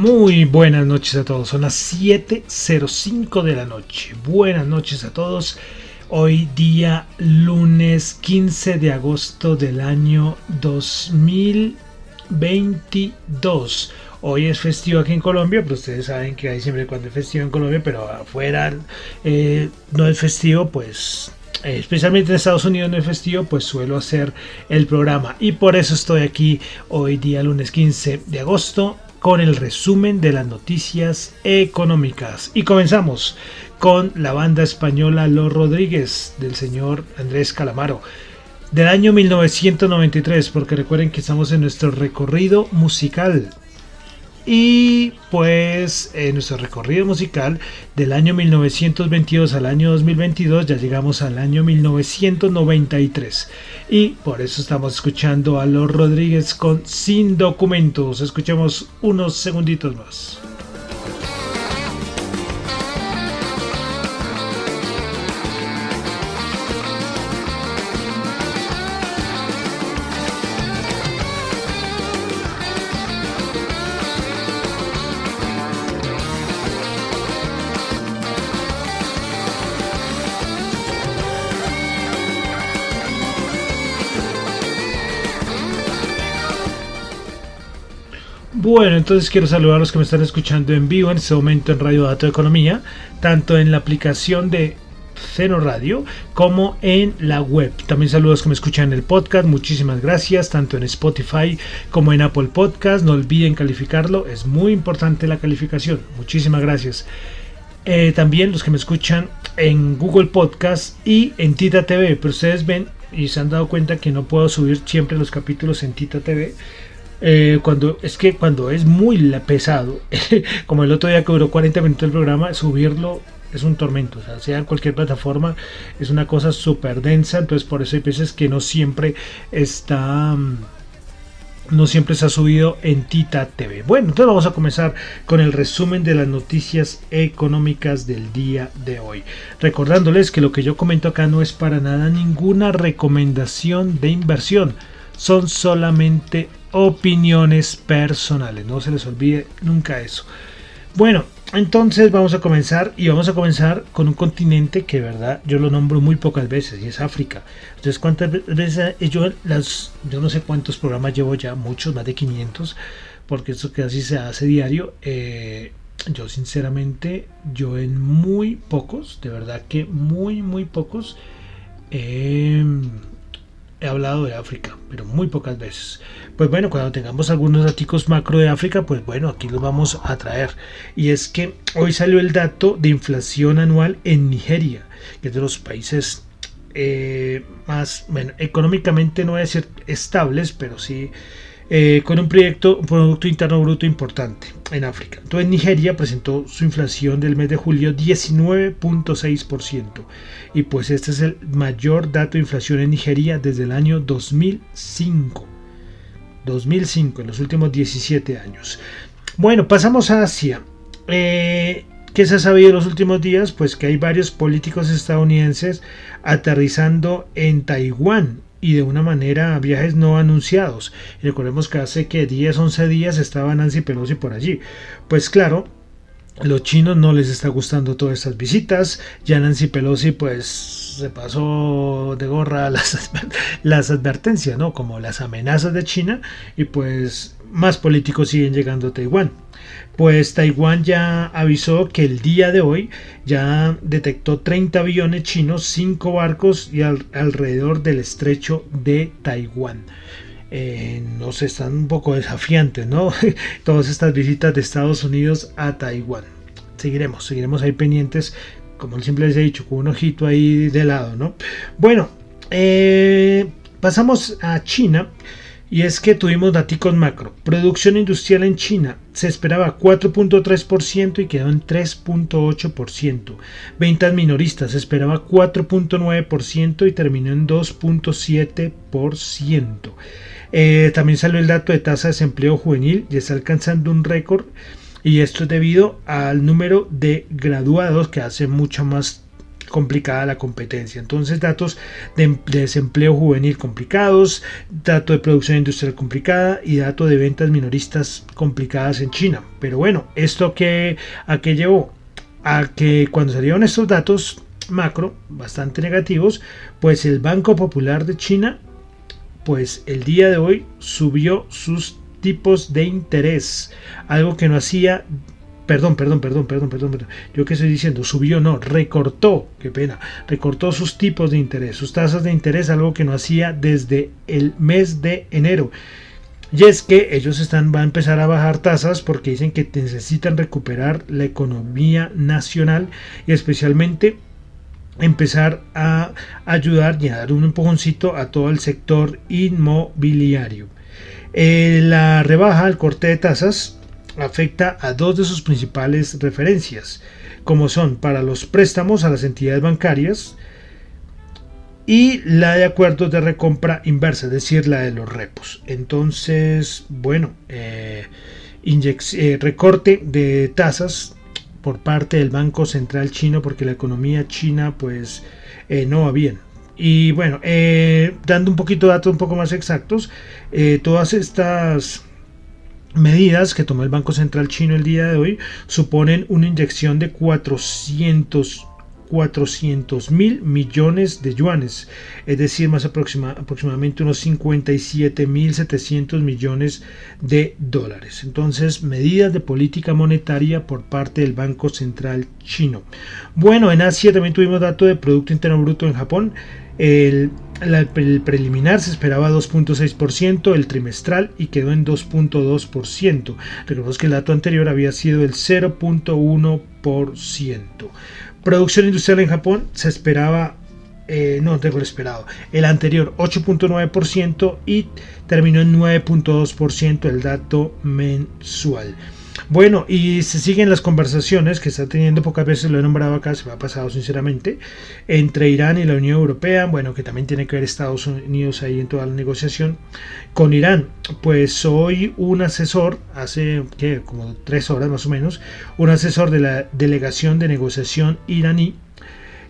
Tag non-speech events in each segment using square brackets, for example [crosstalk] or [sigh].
Muy buenas noches a todos, son las 7.05 de la noche. Buenas noches a todos. Hoy día lunes 15 de agosto del año 2022. Hoy es festivo aquí en Colombia, pero ustedes saben que hay siempre cuando es festivo en Colombia, pero afuera eh, no es festivo, pues eh, especialmente en Estados Unidos no es festivo, pues suelo hacer el programa. Y por eso estoy aquí hoy día lunes 15 de agosto con el resumen de las noticias económicas. Y comenzamos con la banda española Los Rodríguez del señor Andrés Calamaro del año 1993, porque recuerden que estamos en nuestro recorrido musical y pues en nuestro recorrido musical del año 1922 al año 2022 ya llegamos al año 1993. Y por eso estamos escuchando a los Rodríguez con Sin Documentos. Escuchemos unos segunditos más. Bueno, entonces quiero saludar a los que me están escuchando en vivo en este momento en Radio Dato Economía, tanto en la aplicación de Cero Radio como en la web. También saludos a los que me escuchan en el podcast, muchísimas gracias, tanto en Spotify como en Apple Podcast. No olviden calificarlo, es muy importante la calificación. Muchísimas gracias. Eh, también los que me escuchan en Google Podcast y en Tita TV, pero ustedes ven y se han dado cuenta que no puedo subir siempre los capítulos en Tita TV eh, cuando es que cuando es muy pesado, [laughs] como el otro día que duró 40 minutos el programa, subirlo es un tormento, o sea, sea en cualquier plataforma es una cosa súper densa, entonces por eso hay veces que no siempre está mm, no siempre se ha subido en Tita TV. Bueno, entonces vamos a comenzar con el resumen de las noticias económicas del día de hoy. Recordándoles que lo que yo comento acá no es para nada ninguna recomendación de inversión, son solamente opiniones personales. No se les olvide nunca eso. Bueno, entonces vamos a comenzar y vamos a comenzar con un continente que, verdad, yo lo nombro muy pocas veces y es África. Entonces, ¿cuántas veces yo las, yo no sé cuántos programas llevo ya, muchos, más de 500, porque esto así se hace diario. Eh, yo sinceramente, yo en muy pocos, de verdad que muy, muy pocos, he hablado de África, pero muy pocas veces. Pues bueno, cuando tengamos algunos datos macro de África, pues bueno, aquí los vamos a traer. Y es que hoy salió el dato de inflación anual en Nigeria, que es de los países eh, más, bueno, económicamente no voy a decir estables, pero sí eh, con un proyecto, Producto Interno Bruto importante en África. Entonces Nigeria presentó su inflación del mes de julio 19.6% y pues este es el mayor dato de inflación en Nigeria desde el año 2005. 2005, en los últimos 17 años. Bueno, pasamos a Asia. Eh, ¿Qué se ha sabido en los últimos días? Pues que hay varios políticos estadounidenses aterrizando en Taiwán y de una manera viajes no anunciados. Recordemos que hace que 10, 11 días estaba Nancy Pelosi por allí. Pues claro, los chinos no les está gustando todas estas visitas. Ya Nancy Pelosi pues se pasó de gorra las, las advertencias, ¿no? Como las amenazas de China y pues más políticos siguen llegando a Taiwán pues Taiwán ya avisó que el día de hoy ya detectó 30 aviones chinos, 5 barcos y alrededor del estrecho de Taiwán. Eh, nos están un poco desafiantes, ¿no? [laughs] Todas estas visitas de Estados Unidos a Taiwán. Seguiremos, seguiremos ahí pendientes, como siempre les he dicho, con un ojito ahí de lado, ¿no? Bueno, eh, pasamos a China. Y es que tuvimos datos macro. Producción industrial en China se esperaba 4.3% y quedó en 3.8%. Ventas minoristas se esperaba 4.9% y terminó en 2.7%. Eh, también salió el dato de tasa de desempleo juvenil y está alcanzando un récord. Y esto es debido al número de graduados que hace mucho más complicada la competencia. Entonces, datos de, desempleo juvenil complicados, dato de producción industrial complicada y dato de ventas minoristas complicadas en China. Pero bueno, ¿esto que, a qué llevó? A que cuando salieron estos datos macro bastante negativos, pues el Banco Popular de China, pues el día de hoy subió sus tipos de interés, algo que no hacía perdón, perdón, perdón, perdón, perdón, perdón. Yo qué estoy diciendo, subió, no, recortó, qué pena, recortó sus tipos de interés, sus tasas de interés, algo que no hacía desde el mes de enero. Y es que ellos están, van a empezar a bajar tasas porque dicen que necesitan recuperar la economía nacional y especialmente empezar a ayudar y a dar un empujoncito a todo el sector inmobiliario. Eh, la rebaja, el corte de tasas, afecta a dos de sus principales referencias, como son para los préstamos a las entidades bancarias y la de acuerdos de recompra inversa, es decir, la de los repos. Entonces, bueno, eh, eh, recorte de tasas por parte del Banco Central chino porque la economía china pues eh, no va bien. Y bueno, dando un poquito de datos un poco más exactos, todas estas medidas que tomó el Banco Central chino el día de hoy suponen una inyección de 400 400 mil millones de yuanes, es decir, más aproximadamente unos 57 mil 700 millones de dólares. Entonces, medidas de política monetaria por parte del Banco Central chino. Bueno, en Asia también tuvimos dato de Producto Interno Bruto en Japón. El, preliminar se esperaba 2.6%, el trimestral y quedó en 2.2%. Recordemos que el dato anterior había sido el 0.1%. Producción industrial en Japón se esperaba, eh, no tengo el esperado, el anterior 8.9% y terminó en 9.2% el dato mensual. Bueno, y se siguen las conversaciones que está teniendo, pocas veces lo he nombrado acá, se me ha pasado sinceramente, entre Irán y la Unión Europea, bueno, que también tiene que ver Estados Unidos ahí en toda la negociación, con Irán. Pues hoy un asesor, hace como tres horas más o menos, un asesor de la delegación de negociación iraní,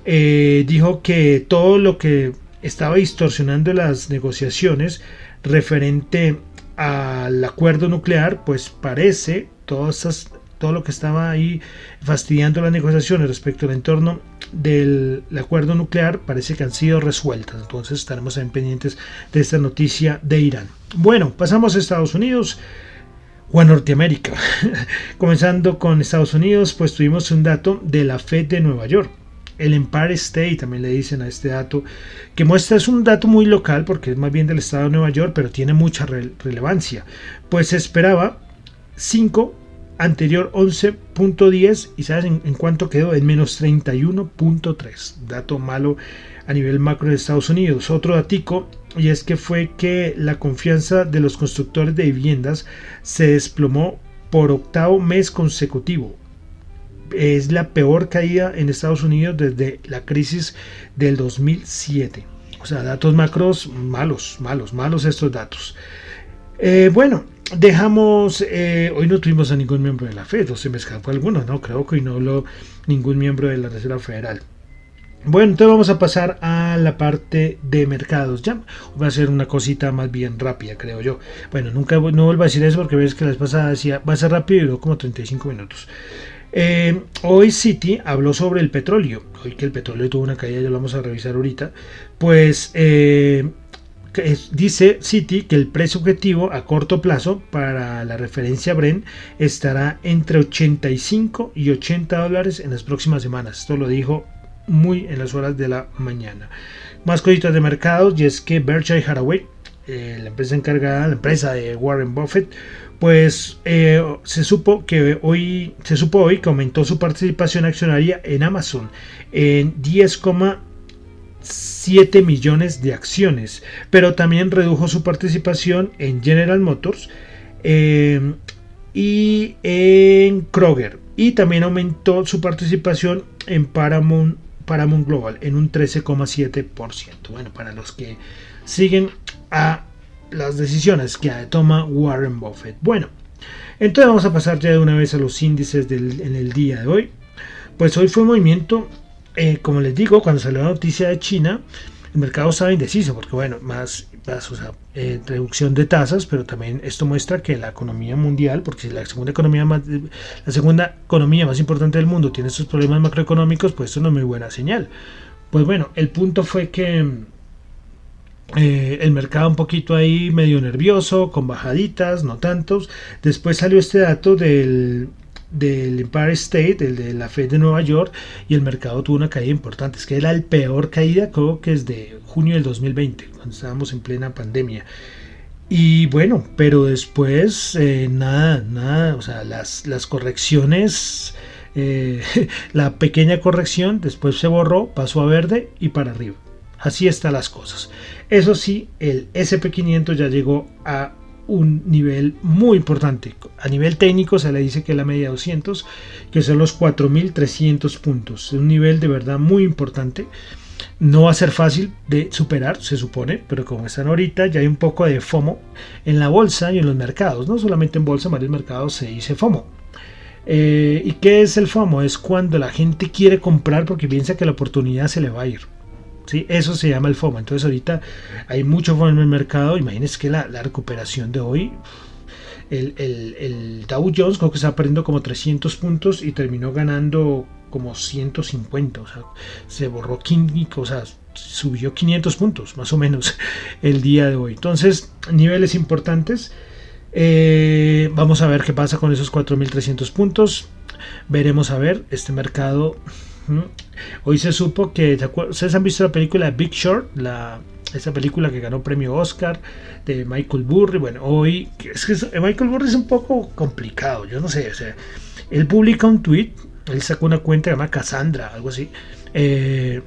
eh, dijo que todo lo que estaba distorsionando las negociaciones referente al acuerdo nuclear, pues parece todo lo que estaba ahí fastidiando las negociaciones respecto al entorno del acuerdo nuclear parece que han sido resueltas. Entonces estaremos en pendientes de esta noticia de Irán. Bueno, pasamos a Estados Unidos. o a Norteamérica. [laughs] Comenzando con Estados Unidos, pues tuvimos un dato de la Fed de Nueva York. El Empire State también le dicen a este dato, que muestra es un dato muy local porque es más bien del estado de Nueva York, pero tiene mucha relevancia. Pues se esperaba 5 anterior 11.10 y sabes en, cuánto quedó en menos 31.3 dato malo a nivel macro de Estados Unidos. Otro datico y es que fue que la confianza de los constructores de viviendas se desplomó por octavo mes consecutivo. Es la peor caída en Estados Unidos desde la crisis del 2007 o sea datos macros malos malos malos estos datos. Eh, bueno dejamos, eh, hoy no tuvimos a ningún miembro de la Fed, o se me escapó alguno, no, creo que hoy no habló ningún miembro de la Reserva Federal. Bueno, entonces vamos a pasar a la parte de mercados. Ya va a ser una cosita más bien rápida, creo yo. Bueno, nunca no vuelvo a decir eso porque ves que la vez pasada decía va a ser rápido y duró como 35 minutos. Eh, hoy City habló sobre el petróleo. Hoy que el petróleo tuvo una caída, ya lo vamos a revisar ahorita. Pues eh, dice Citi que el precio objetivo a corto plazo para la referencia Bren estará entre 85 y 80 dólares en las próximas semanas. Esto lo dijo muy en las horas de la mañana. Más cositas de mercados y es que Berkshire Hathaway, eh, la empresa encargada, la empresa de Warren Buffett, pues eh, se supo que hoy se supo hoy que aumentó su participación accionaria en Amazon en 10, 7 millones de acciones, pero también redujo su participación en General Motors em, y en Kroger y también aumentó su participación en Paramount, Paramount Global en un 13,7%. Bueno, para los que siguen a las decisiones que toma Warren Buffett. Bueno, entonces vamos a pasar ya de una vez a los índices en el día de hoy. Pues hoy fue un movimiento eh, como les digo, cuando salió la noticia de China, el mercado estaba indeciso, porque bueno, más, eh, reducción de tasas, pero también esto muestra que la economía mundial, porque la segunda economía más, la segunda economía más importante del mundo tiene estos problemas macroeconómicos, pues esto no es muy buena señal. Pues bueno, el punto fue que eh, el mercado un poquito ahí medio nervioso, con bajaditas, no tantos. Después salió este dato del del Empire State, el de la Fed de Nueva York, y el mercado tuvo una caída importante. Es que era el peor caída, creo que es de junio del 2020, cuando estábamos en plena pandemia. Y bueno, pero después eh, nada, nada, o sea, las, las correcciones, eh, [laughs] la pequeña corrección después se borró, pasó a verde y para arriba. Así están las cosas. Eso sí, el SP500 ya llegó a un nivel muy importante. A nivel técnico se le dice que la media 200, que son los 4.300 puntos. Es un nivel de verdad muy importante. No va a ser fácil de superar, se supone, pero como están ahorita ya hay un poco de FOMO en la bolsa y en los mercados. No solamente en bolsa, en varios mercados se dice FOMO. Eh, ¿Y qué es el FOMO? Es cuando la gente quiere comprar porque piensa que la oportunidad se le va a ir. Eso se llama el FOMO. Entonces ahorita hay mucho FOMO en el mercado. Imagínense que la, recuperación de hoy, el, el, Dow Jones creo que está perdiendo como 300 puntos y terminó ganando como 150. O sea, se borró, o sea, subió 500 puntos más o menos [laughs] el día de hoy. Entonces, niveles importantes. Eh, vamos a ver qué pasa con esos 4.300 puntos. Veremos a ver este mercado Hoy se supo que, ¿ustedes han visto la película Big Short? Esa película que ganó premio Oscar de Michael Burry. Bueno, hoy, es que Michael Burry es un poco complicado, yo no sé, o sea, él publica un tweet, él sacó una cuenta llamada Cassandra, algo así, eh,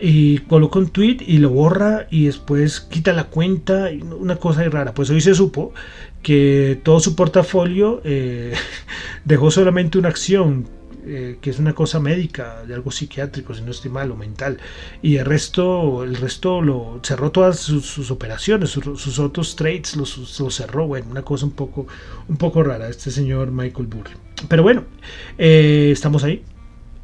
y coloca un tweet y lo borra y después quita la cuenta, una cosa rara. Pues hoy se supo que todo su portafolio eh, [laughs] dejó solamente una acción eh, que es una cosa médica, de algo psiquiátrico, si no estoy mal, o mental. Y el resto, el resto lo cerró todas sus, operaciones, sus, otros trades los, cerró. Bueno, una cosa un poco, un poco rara, este señor Michael Burry. Pero bueno, eh, estamos ahí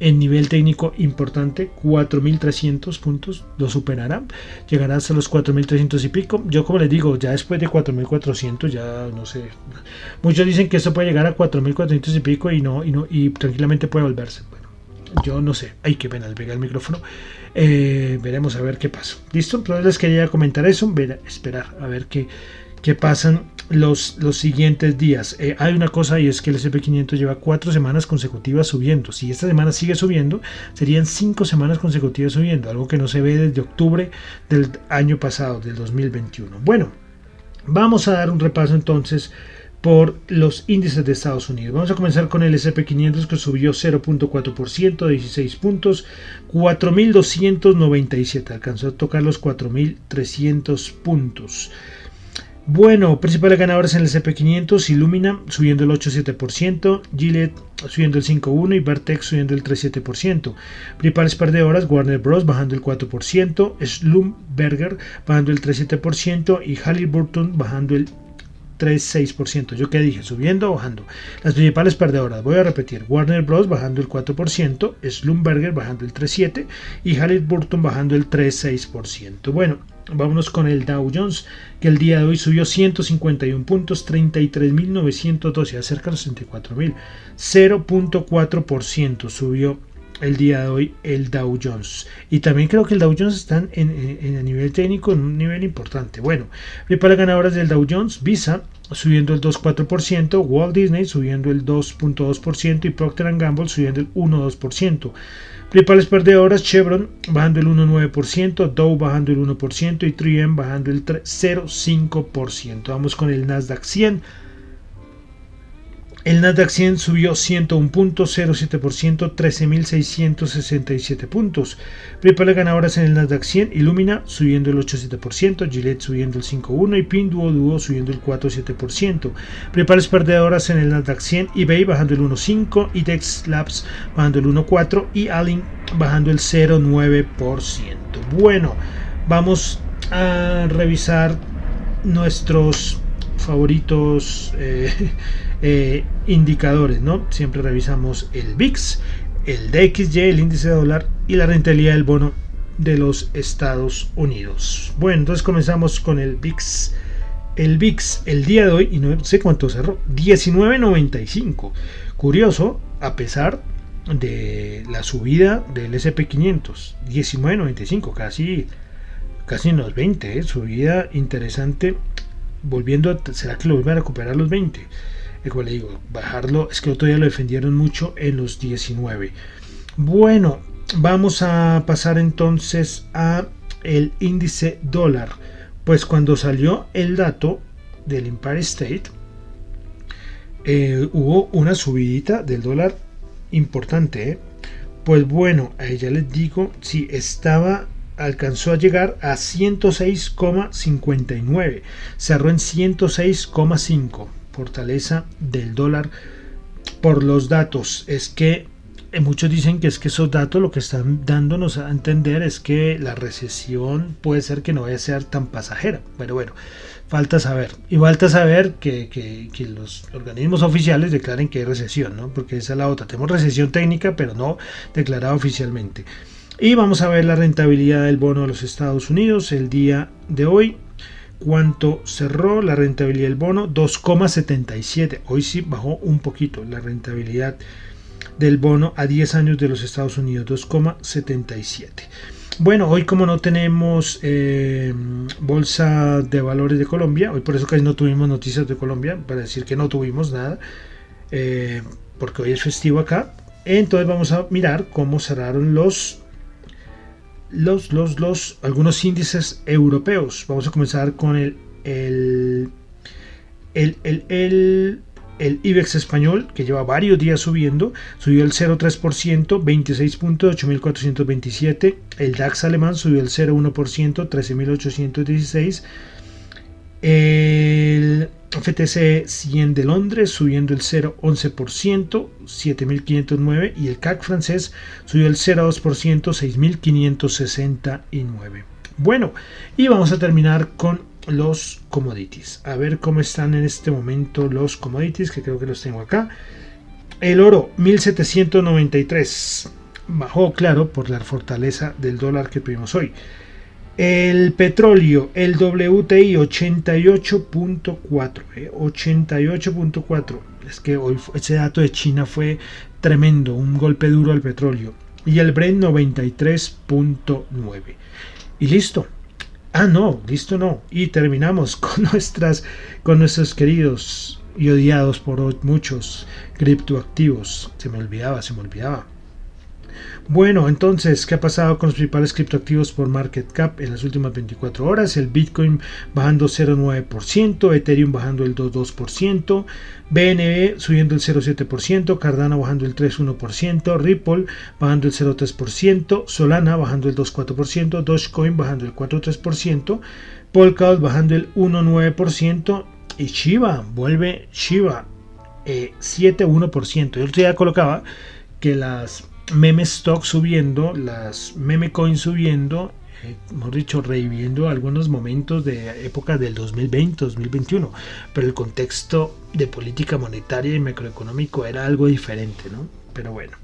en nivel técnico importante, 4.300 puntos, lo superará, llegará hasta los 4.300 y pico. Yo como les digo, ya después de 4.400, ya no sé, muchos dicen que esto puede llegar a 4.400 y pico y no, y no, y tranquilamente puede volverse. Bueno, yo no sé, hay que pena, pega el micrófono. Eh, veremos a ver qué pasa. ¿Listo? Entonces les quería comentar eso, esperar a ver qué, qué pasan los, los siguientes días. Eh, hay una cosa y es que el SP500 lleva cuatro semanas consecutivas subiendo. Si esta semana sigue subiendo, serían cinco semanas consecutivas subiendo, algo que no se ve desde octubre del año pasado, del 2021. Bueno, vamos a dar un repaso entonces por los índices de Estados Unidos. Vamos a comenzar con el SP500 que subió 0.4%, 16 puntos, 4.297, alcanzó a tocar los 4.300 puntos. Bueno, principales ganadores en el CP500, Illumina subiendo el 8,7%, Gillette subiendo el 5,1% y Vertex subiendo el 3,7%. Principales perdedoras, Warner Bros. bajando el 4%, Slumberger bajando el 3,7% y Halliburton bajando el 3,6%. ¿Yo qué dije? ¿Subiendo o bajando? Las principales perdedoras, voy a repetir, Warner Bros. bajando el 4%, Slumberger bajando el 3,7% y Halliburton bajando el 3,6%. Bueno, Vámonos con el Dow Jones, que el día de hoy subió 151 puntos, 33.912, acerca de los 64.000. 0.4% subió el día de hoy el Dow Jones. Y también creo que el Dow Jones está en, a nivel técnico en un nivel importante. Bueno, para ganadoras del Dow Jones, Visa subiendo el 2,4%, Walt Disney subiendo el 2,2% y Procter Gamble subiendo el 1,2%. Principales perdedoras, Chevron bajando el 1,9%, Dow bajando el 1% y 3M bajando el 0,5%. Vamos con el Nasdaq 100 el Nasdaq 100 subió 101 puntos, 0,7%, 13.667 puntos. Principales ganadoras en el Nasdaq 100, Illumina subiendo el 8,7%, Gillette subiendo el 5,1% y Pinduoduo subiendo el 4,7%. Principales perdedoras en el Nasdaq 100, eBay bajando el 1,5%, IDEX Labs bajando el 1,4% y Alin bajando el 0,9%. Bueno, vamos a revisar nuestros favoritos. Eh, eh, indicadores, ¿no? Siempre revisamos el VIX, el DXY, el índice de dólar y la rentabilidad del bono de los Estados Unidos. Bueno, entonces comenzamos con el VIX. El VIX el día de hoy, y no sé cuánto cerró, 19.95. Curioso, a pesar de la subida del SP500, 19.95, casi, casi en los 20, ¿eh? subida interesante, volviendo, a, ¿será que lo vuelve a recuperar los 20? Como le digo, bajarlo, es que otro día lo defendieron mucho en los 19. Bueno, vamos a pasar entonces a el índice dólar. Pues cuando salió el dato del Empire State, eh, hubo una subidita del dólar importante. ¿eh? Pues bueno, ahí ya les digo, si estaba alcanzó a llegar a 106,59, cerró en 106,5 fortaleza del dólar por los datos. Es que eh, muchos dicen que es que esos datos lo que están dándonos a entender es que la recesión puede ser que no vaya a ser tan pasajera. Pero bueno, falta saber. Y falta saber que, que, los organismos oficiales declaren que hay recesión, ¿no? Porque esa es la otra. Tenemos recesión técnica, pero no declarada oficialmente. Y vamos a ver la rentabilidad del bono de los Estados Unidos el día de hoy cuánto cerró la rentabilidad del bono 2,77 hoy sí bajó un poquito la rentabilidad del bono a 10 años de los Estados Unidos 2,77 bueno hoy como no tenemos eh, bolsa de valores de Colombia hoy por eso casi no tuvimos noticias de Colombia para decir que no tuvimos nada eh, porque hoy es festivo acá entonces vamos a mirar cómo cerraron los los, los, los, algunos índices europeos. Vamos a comenzar con el, el, el, el, el, IBEX español, que lleva varios días subiendo, subió el 0,3%, 26.8427. El DAX alemán subió el 0,1%, 13.816. El FTC 100 de Londres subiendo el 0,11%, 7.509 y el CAC francés subió el 0,2%, 6.569. Bueno, y vamos a terminar con los commodities. A ver cómo están en este momento los commodities, que creo que los tengo acá. El oro 1793 bajó, claro, por la fortaleza del dólar que tuvimos hoy. El petróleo, el WTI 88.4, 88.4. Es que hoy ese dato de China fue tremendo, un golpe duro al petróleo. Y el Brent 93.9. Y listo. Ah, no, listo no. Y terminamos [laughs] con nuestras, con nuestros queridos y odiados por muchos criptoactivos. Se me olvidaba, se me olvidaba. Bueno, entonces, ¿qué ha pasado con los principales criptoactivos por market cap en las últimas 24 horas? El Bitcoin bajando 0,9%, Ethereum bajando el 2,2%, BNB subiendo el 0,7%, Cardano bajando el 3,1%, Ripple bajando el 0,3%, Solana bajando el 2,4%, Dogecoin bajando el 4,3%, Polkadot bajando el 1,9% y Shiba, vuelve Shiba eh, 7,1%. Yo ya colocaba que las meme stock subiendo, las meme coins subiendo, eh, hemos dicho, reviviendo algunos momentos de época del 2020-2021, pero el contexto de política monetaria y macroeconómico era algo diferente, ¿no? Pero bueno.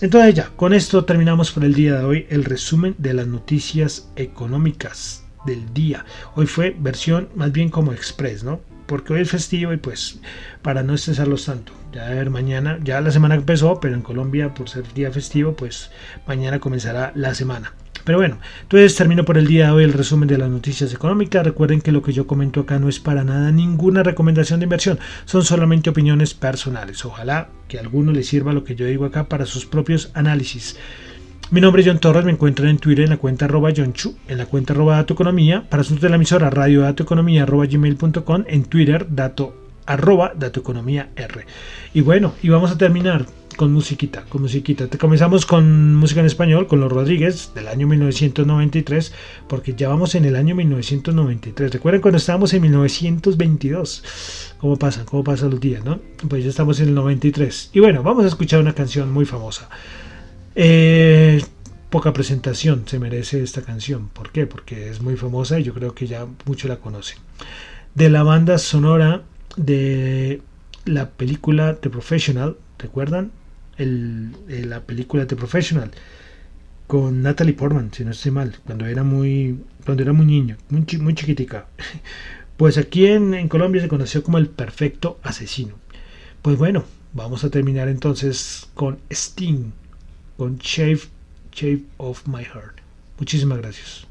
Entonces ya, con esto terminamos por el día de hoy el resumen de las noticias económicas del día. Hoy fue versión más bien como express, ¿no? Porque hoy es festivo y pues para no estresarlos tanto. Ya a ver, mañana, ya la semana empezó, pero en Colombia, por ser día festivo, pues mañana comenzará la semana. Pero bueno, entonces termino por el día de hoy el resumen de las noticias económicas. Recuerden que lo que yo comento acá no es para nada ninguna recomendación de inversión, son solamente opiniones personales. Ojalá que a alguno le sirva lo que yo digo acá para sus propios análisis. Mi nombre es John Torres, me encuentran en Twitter en la cuenta arroba John Chu, en la cuenta arroba Dato Economía, para asuntos de la emisora radio dato economía arroba gmail.com, en Twitter dato arroba datoeconomía R. Y bueno, y vamos a terminar con musiquita, con musiquita. Te comenzamos con música en español, con los Rodríguez del año 1993, porque ya vamos en el año 1993. Recuerden cuando estábamos en 1922. ¿Cómo pasan? ¿Cómo pasan los días, no? Pues ya estamos en el 93. Y bueno, vamos a escuchar una canción muy famosa. Eh, poca presentación se merece esta canción. ¿Por qué? Porque es muy famosa y yo creo que ya muchos la conocen. De la banda sonora de la película The Professional, ¿recuerdan? El, la película The Professional con Natalie Portman, si no estoy mal, cuando era muy, cuando era muy niño, muy, muy chiquitica. [laughs] Pues aquí en, en Colombia se conoció como el perfecto asesino. Pues bueno, vamos a terminar entonces con Sting, con Shape, Shape of My Heart. Muchísimas gracias.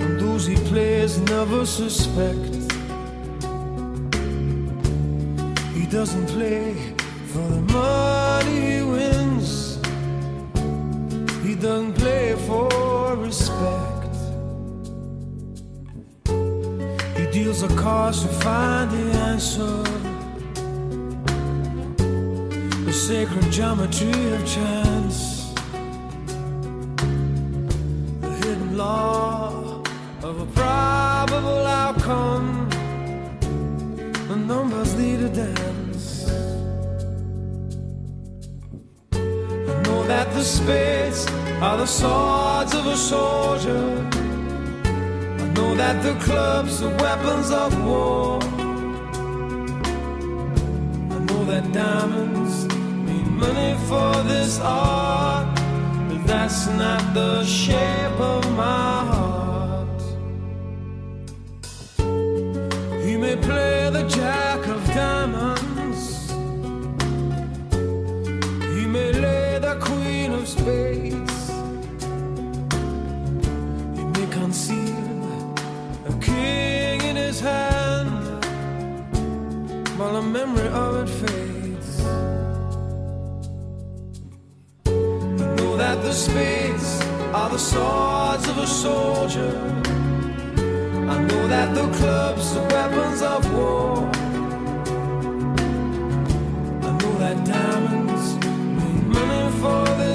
And those he plays never suspect. He doesn't play for the money he wins. He doesn't play for respect. He deals the cards to find the answer. The sacred geometry of chance. That the spades are the swords of a soldier. I know that the clubs are weapons of war. I know that diamonds mean money for this art but that's not the shape of my heart. He may play the jack of diamonds, spades, he may conceal a king in his hand while the memory of it fades. You know that the spades are the swords of a soldier. I know that the clubs are weapons of war. I know that diamonds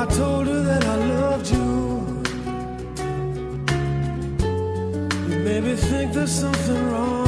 I told her that I loved you? You made me think there's something wrong.